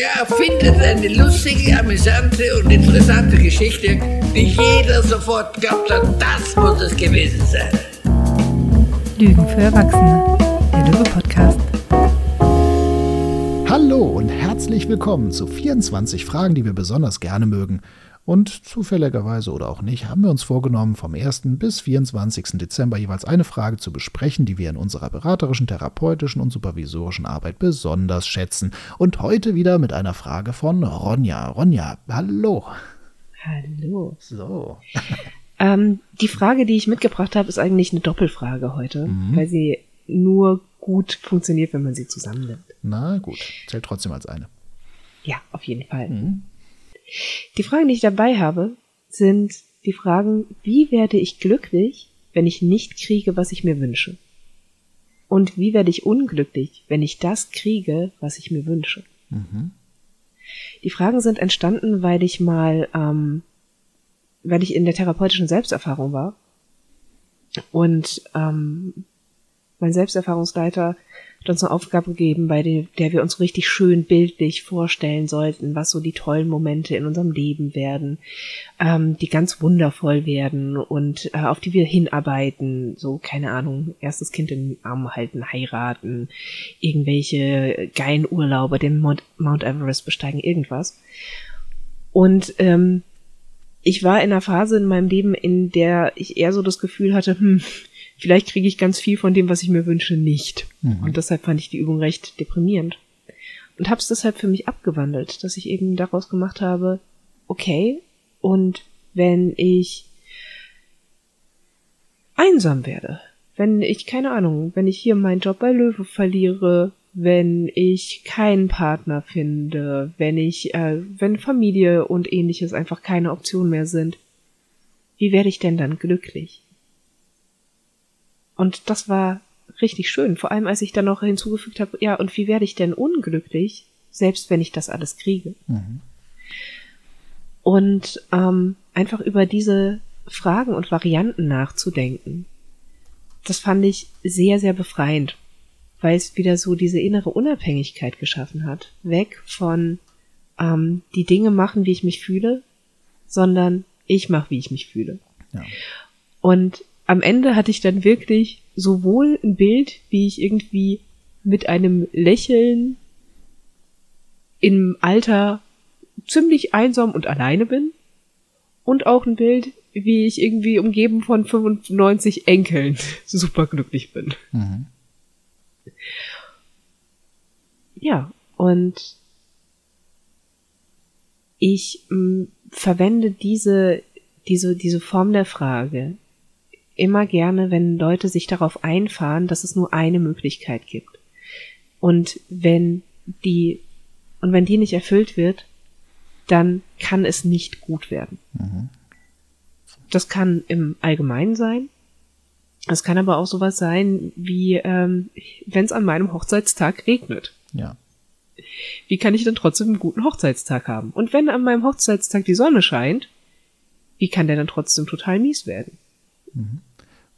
Der erfindet eine lustige, amüsante und interessante Geschichte, die jeder sofort glaubt hat, das muss es gewesen sein. Lügen für Erwachsene, der Löwe-Podcast. Hallo und herzlich willkommen zu 24 Fragen, die wir besonders gerne mögen. Und zufälligerweise oder auch nicht, haben wir uns vorgenommen, vom 1. bis 24. Dezember jeweils eine Frage zu besprechen, die wir in unserer beraterischen, therapeutischen und supervisorischen Arbeit besonders schätzen. Und heute wieder mit einer Frage von Ronja. Ronja, hallo. Hallo. So. Ähm, die Frage, die ich mitgebracht habe, ist eigentlich eine Doppelfrage heute, mhm. weil sie nur gut funktioniert, wenn man sie zusammennimmt. Na gut, zählt trotzdem als eine. Ja, auf jeden Fall. Mhm. Die Fragen, die ich dabei habe, sind die Fragen, wie werde ich glücklich, wenn ich nicht kriege, was ich mir wünsche? Und wie werde ich unglücklich, wenn ich das kriege, was ich mir wünsche? Mhm. Die Fragen sind entstanden, weil ich mal, ähm, weil ich in der therapeutischen Selbsterfahrung war und ähm, mein Selbsterfahrungsleiter hat uns eine Aufgabe gegeben, bei der, wir uns richtig schön bildlich vorstellen sollten, was so die tollen Momente in unserem Leben werden, ähm, die ganz wundervoll werden und äh, auf die wir hinarbeiten. So, keine Ahnung, erstes Kind in den Arm halten, heiraten, irgendwelche geilen Urlaube, den Mount, Mount Everest besteigen, irgendwas. Und ähm, ich war in einer Phase in meinem Leben, in der ich eher so das Gefühl hatte, hm, vielleicht kriege ich ganz viel von dem, was ich mir wünsche, nicht. Mhm. Und deshalb fand ich die Übung recht deprimierend. Und habe es deshalb für mich abgewandelt, dass ich eben daraus gemacht habe, okay, und wenn ich einsam werde, wenn ich, keine Ahnung, wenn ich hier meinen Job bei Löwe verliere, wenn ich keinen Partner finde, wenn ich, äh, wenn Familie und ähnliches einfach keine Option mehr sind, wie werde ich denn dann glücklich? Und das war richtig schön, vor allem als ich dann noch hinzugefügt habe, ja, und wie werde ich denn unglücklich, selbst wenn ich das alles kriege? Mhm. Und ähm, einfach über diese Fragen und Varianten nachzudenken, das fand ich sehr, sehr befreiend, weil es wieder so diese innere Unabhängigkeit geschaffen hat. Weg von ähm, die Dinge machen, wie ich mich fühle, sondern ich mache, wie ich mich fühle. Ja. Und am Ende hatte ich dann wirklich sowohl ein Bild, wie ich irgendwie mit einem Lächeln im Alter ziemlich einsam und alleine bin und auch ein Bild, wie ich irgendwie umgeben von 95 Enkeln super glücklich bin. Mhm. Ja, und ich mh, mm, verwende diese, diese, diese Form der Frage immer gerne, wenn Leute sich darauf einfahren, dass es nur eine Möglichkeit gibt. Und wenn die, und wenn die nicht erfüllt wird, dann kann es nicht gut werden. Mhm. Das kann im Allgemeinen sein. Es kann aber auch sowas sein, wie ähm, wenn es an meinem Hochzeitstag regnet. Ja. Wie kann ich denn trotzdem einen guten Hochzeitstag haben? Und wenn an meinem Hochzeitstag die Sonne scheint, wie kann der dann trotzdem total mies werden? Mhm.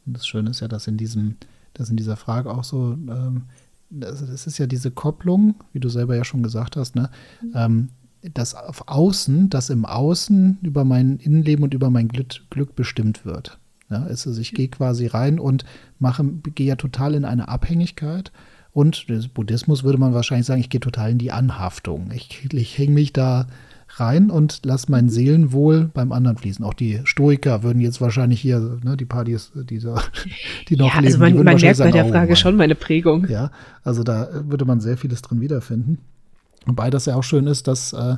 Und das Schöne ist ja, dass in diesem, dass in dieser Frage auch so, ähm, das, das, ist ja diese Kopplung, wie du selber ja schon gesagt hast, ne? Mhm. Ähm, das auf Außen, das im Außen über mein Innenleben und über mein Glück, Glück bestimmt wird. Ja, also ich gehe quasi rein und mache, gehe ja total in eine Abhängigkeit. Und Buddhismus würde man wahrscheinlich sagen, ich gehe total in die Anhaftung. Ich, ich hänge mich da rein und lass mein Seelenwohl beim anderen fließen. Auch die Stoiker würden jetzt wahrscheinlich hier, ne, die Partys, dieser, die noch ja, also leben, man, man merkt bei der Frage schon meine Prägung. Ja, also da würde man sehr vieles drin wiederfinden. Wobei das ja auch schön ist, dass äh,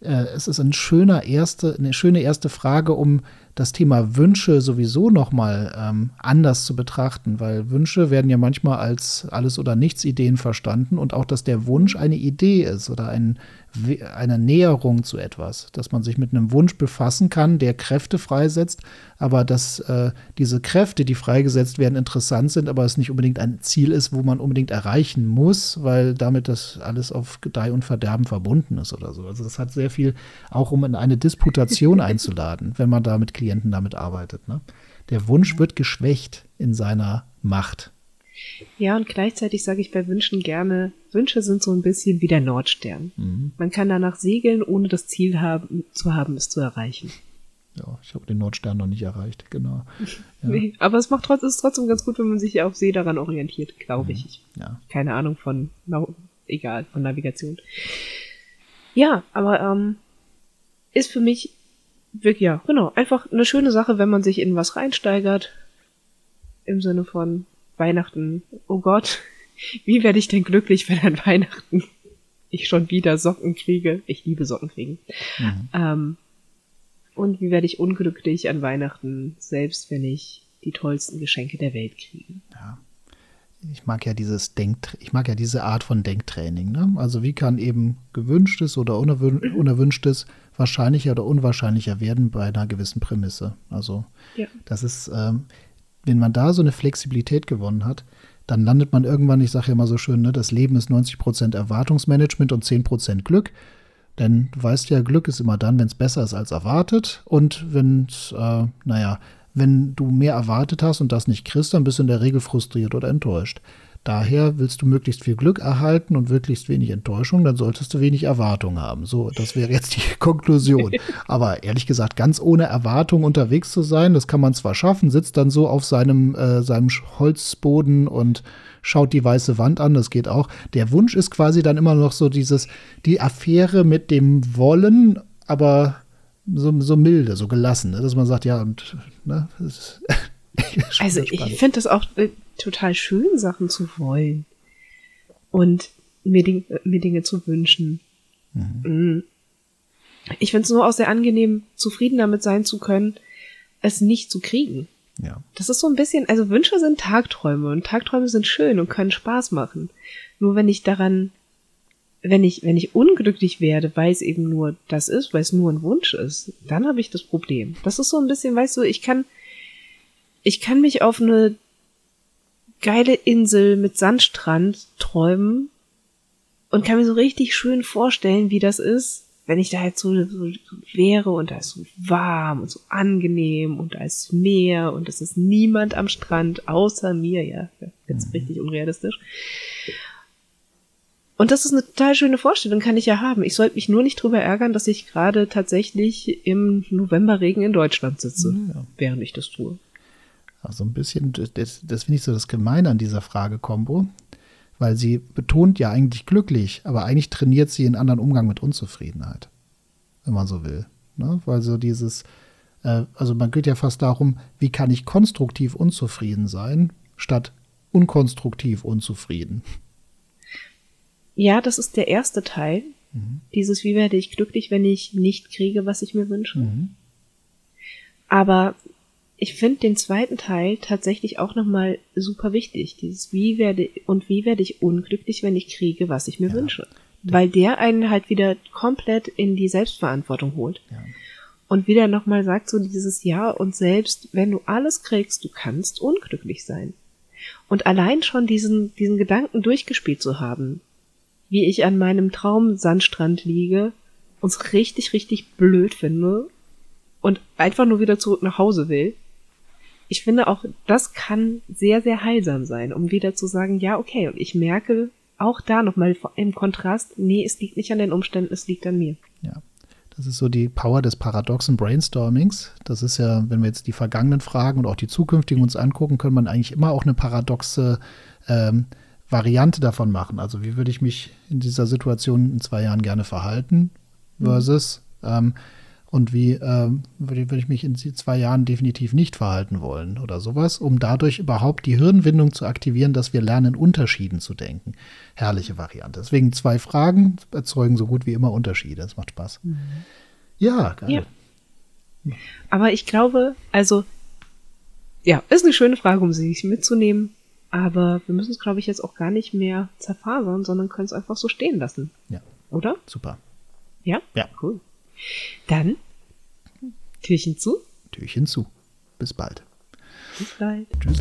äh, es ist ein schöner erste, eine schöne erste Frage, um das Thema Wünsche sowieso nochmal ähm, anders zu betrachten, weil Wünsche werden ja manchmal als alles oder nichts Ideen verstanden und auch, dass der Wunsch eine Idee ist oder ein, eine Näherung zu etwas, dass man sich mit einem Wunsch befassen kann, der Kräfte freisetzt, aber dass äh, diese Kräfte, die freigesetzt werden, interessant sind, aber es nicht unbedingt ein Ziel ist, wo man unbedingt erreichen muss, weil damit das alles auf Gedeih und Verderben verbunden ist oder so. Also das hat sehr viel auch, um in eine Disputation einzuladen, wenn man da mit Klienten damit arbeitet. Ne? Der Wunsch wird geschwächt in seiner Macht. Ja, und gleichzeitig sage ich bei Wünschen gerne, Wünsche sind so ein bisschen wie der Nordstern. Mhm. Man kann danach segeln, ohne das Ziel haben, zu haben, es zu erreichen. Ja, ich habe den Nordstern noch nicht erreicht, genau. Ja. Nee, aber es macht trotz, ist trotzdem ganz gut, wenn man sich auf See daran orientiert, glaube ich. ich. Ja. Keine Ahnung von, egal, von Navigation. Ja, aber ähm, ist für mich wirklich, ja, genau, einfach eine schöne Sache, wenn man sich in was reinsteigert. Im Sinne von Weihnachten, oh Gott, wie werde ich denn glücklich, wenn an Weihnachten ich schon wieder Socken kriege? Ich liebe Socken kriegen. Mhm. Ähm, und wie werde ich unglücklich an Weihnachten, selbst wenn ich die tollsten Geschenke der Welt kriege? Ja. Ich mag ja dieses Denk, ich mag ja diese Art von Denktraining. Ne? Also wie kann eben gewünschtes oder unerwün unerwünschtes wahrscheinlicher oder unwahrscheinlicher werden bei einer gewissen Prämisse. Also Ja. das ist, ähm, wenn man da so eine Flexibilität gewonnen hat, dann landet man irgendwann, ich sage ja immer so schön, ne, das Leben ist 90% Erwartungsmanagement und 10% Glück. Denn du weißt ja, Glück ist immer dann, wenn es besser ist als erwartet. Und wenn äh, naja, wenn du mehr erwartet hast und das nicht kriegst, dann bist du in der Regel frustriert oder enttäuscht. Daher willst du möglichst viel Glück erhalten und möglichst wenig Enttäuschung, dann solltest du wenig Erwartung haben. So, das wäre jetzt die Konklusion. Aber ehrlich gesagt, ganz ohne Erwartung unterwegs zu sein, das kann man zwar schaffen, sitzt dann so auf seinem, äh, seinem Holzboden und schaut die weiße Wand an, das geht auch. Der Wunsch ist quasi dann immer noch so dieses, die Affäre mit dem Wollen, aber so, so milde, so gelassen, ne? dass man sagt, ja, und ne, das ist schon Also ich finde das auch äh, total schön, Sachen zu wollen und mir, Ding, äh, mir Dinge zu wünschen. Mm. Ich finde es nur auch sehr angenehm, zufrieden damit sein zu können, es nicht zu kriegen. ja. Das ist so ein bisschen, also Wünsche sind Tagträume und Tagträume sind schön und können Spaß machen. Nur wenn ich daran, wenn ich, wenn ich unglücklich werde, weil es eben nur das ist, weil es nur ein Wunsch ist, dann habe ich das Problem. Das ist so ein bisschen, weißt du, ich kann, ich kann mich auf eine geile Insel mit Sandstrand träumen und kann mir so richtig schön vorstellen, wie das ist, wenn ich da jetzt so, so wäre und da ist so warm und so angenehm und da ist Meer und es ist niemand am Strand außer mir, ja, jetzt richtig unrealistisch. Und das ist eine total schöne Vorstellung, kann ich ja haben. Ich sollte mich nur nicht drüber ärgern, dass ich gerade tatsächlich im Novemberregen in Deutschland sitze, Ja. während ich das tue. Also ein bisschen, das, das finde ich so das Gemeine an dieser Frage-Kombo, weil sie betont ja eigentlich glücklich, aber eigentlich trainiert sie einen anderen Umgang mit Unzufriedenheit, wenn man so will. Ne? Weil so dieses, äh, also man geht ja fast darum, wie kann ich konstruktiv unzufrieden sein, statt unkonstruktiv unzufrieden. Ja, das ist der erste Teil. Dieses, wie werde ich glücklich, wenn ich nicht kriege, was ich mir wünsche. Mhm. Aber ich finde den zweiten Teil tatsächlich auch nochmal super wichtig. Dieses, wie werde, und wie werde ich unglücklich, wenn ich kriege, was ich mir Ja. wünsche. Weil der einen halt wieder komplett in die Selbstverantwortung holt. Ja. Und wieder nochmal sagt so dieses Ja und selbst, wenn du alles kriegst, du kannst unglücklich sein. Und allein schon diesen, diesen Gedanken durchgespielt zu haben, wie ich an meinem Traum-Sandstrand liege, uns richtig, richtig blöd finde und einfach nur wieder zurück nach Hause will. Ich finde auch, das kann sehr, sehr heilsam sein, um wieder zu sagen, ja, okay, und ich merke auch da nochmal im Kontrast, nee, es liegt nicht an den Umständen, es liegt an mir. Ja. Das ist so die Power des paradoxen Brainstormings. Das ist ja, wenn wir jetzt die vergangenen Fragen und auch die zukünftigen uns angucken, können man eigentlich immer auch eine paradoxe ähm, Variante davon machen. Also wie würde ich mich in dieser Situation in zwei Jahren gerne verhalten versus ähm, und wie ähm, würde, würde ich mich in zwei Jahren definitiv nicht verhalten wollen oder sowas, um dadurch überhaupt die Hirnwindung zu aktivieren, dass wir lernen, Unterschieden zu denken. Herrliche Variante. Deswegen zwei Fragen erzeugen so gut wie immer Unterschiede. Das macht Spaß. Ja, geil. Ja. Aber ich glaube, also, ja, ist eine schöne Frage, um sich mitzunehmen. Aber wir müssen es, glaube ich, jetzt auch gar nicht mehr zerfasern, sondern können es einfach so stehen lassen. Ja, Oder? super. Ja? Ja. Cool. Dann, Türchen zu. Türchen zu. Bis bald. Bis bald. Tschüss.